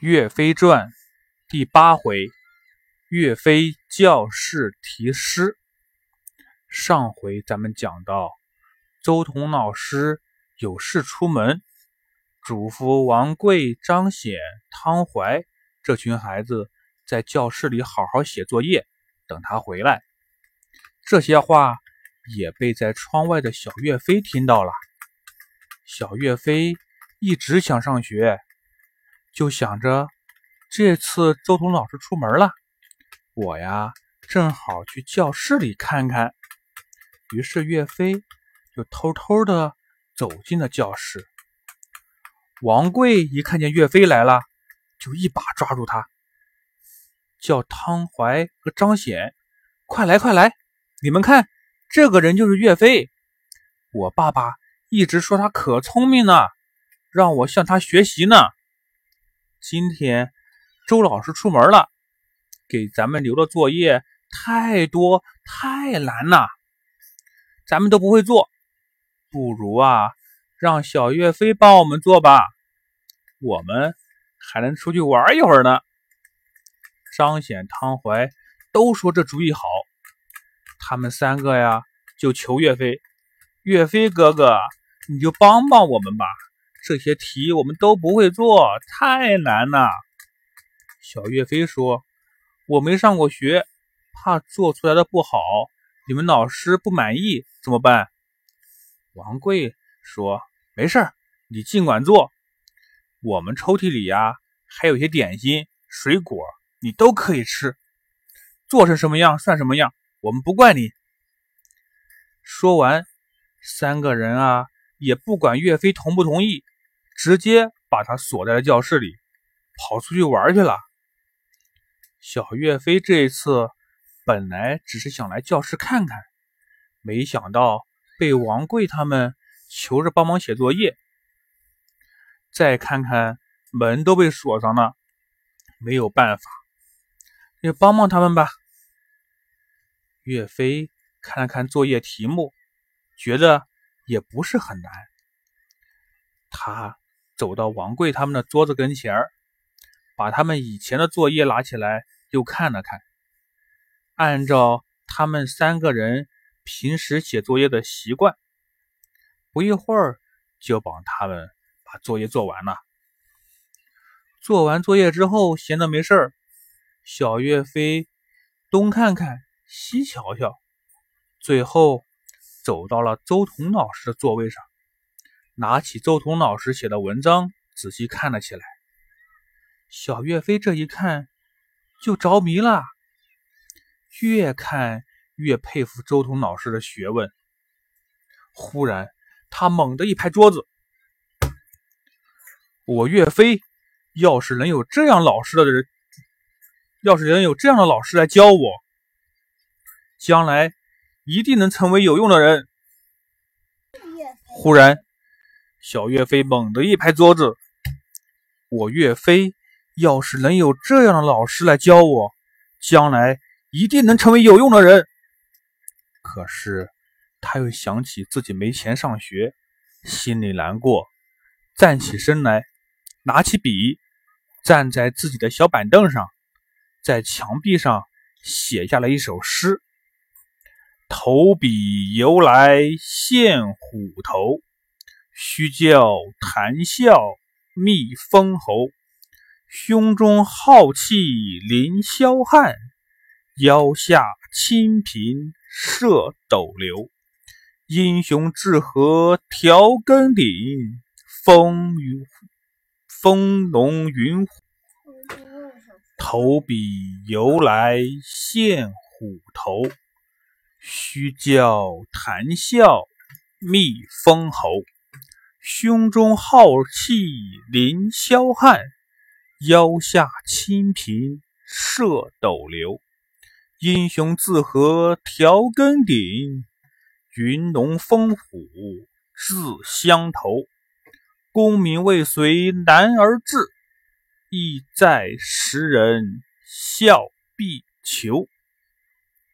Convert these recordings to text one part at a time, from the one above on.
岳飞传第八回：岳飞教室题诗。上回咱们讲到，周童老师有事出门，嘱咐王贵、张显、汤怀这群孩子在教室里好好写作业，等他回来。这些话也被在窗外的小岳飞听到了。小岳飞一直想上学。就想着这次周彤老师出门了，我呀正好去教室里看看。于是岳飞就偷偷的走进了教室。王贵一看见岳飞来了，就一把抓住他，叫汤怀和张显：“快来快来！你们看，这个人就是岳飞。我爸爸一直说他可聪明了，让我向他学习呢。”今天周老师出门了，给咱们留的作业太多太难了，咱们都不会做，不如啊让小岳飞帮我们做吧，我们还能出去玩一会儿呢。张显、汤怀都说这主意好，他们三个呀就求岳飞：“岳飞哥哥，你就帮帮我们吧。”这些题我们都不会做，太难了。小岳飞说：“我没上过学，怕做出来的不好，你们老师不满意怎么办？”王贵说：“没事儿，你尽管做。我们抽屉里呀还有些点心、水果，你都可以吃。做成什么样算什么样，我们不怪你。”说完，三个人啊也不管岳飞同不同意。直接把他锁在了教室里，跑出去玩去了。小岳飞这一次本来只是想来教室看看，没想到被王贵他们求着帮忙写作业。再看看门都被锁上了，没有办法，也帮帮他们吧。岳飞看了看作业题目，觉得也不是很难，他。走到王贵他们的桌子跟前儿，把他们以前的作业拿起来又看了看，按照他们三个人平时写作业的习惯，不一会儿就帮他们把作业做完了。做完作业之后，闲得没事儿，小岳飞东看看西瞧瞧，最后走到了周彤老师的座位上。拿起周彤老师写的文章，仔细看了起来。小岳飞这一看就着迷了，越看越佩服周彤老师的学问。忽然，他猛地一拍桌子：“我岳飞要是能有这样老师的人，要是能有这样的老师来教我，将来一定能成为有用的人。”忽然。小岳飞猛地一拍桌子：“我岳飞要是能有这样的老师来教我，将来一定能成为有用的人。”可是他又想起自己没钱上学，心里难过，站起身来，拿起笔，站在自己的小板凳上，在墙壁上写下了一首诗：“投笔由来现虎头。”须教谈笑觅封侯，胸中浩气凌霄汉，腰下清平射斗流。英雄志合调更鼎，风云风龙云虎。投笔由来献虎头，须教谈笑觅封侯。胸中浩气凌霄汉，腰下清平射斗流。英雄自合调更鼎，云龙风虎自相投。功名未遂难而志，意在时人笑必求。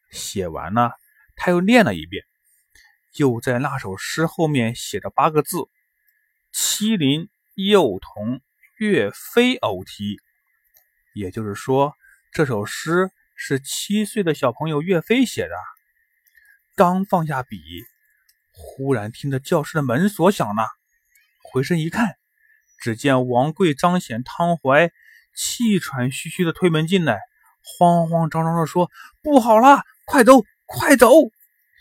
写完了，他又念了一遍，又在那首诗后面写了八个字。麒麟幼童岳飞偶题，也就是说，这首诗是七岁的小朋友岳飞写的。刚放下笔，忽然听着教室的门锁响了，回身一看，只见王贵、张显、汤怀气喘吁吁的推门进来，慌慌张张的说：“不好了，快走，快走！”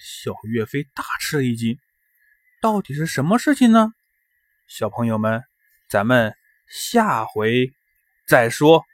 小岳飞大吃了一惊，到底是什么事情呢？小朋友们，咱们下回再说。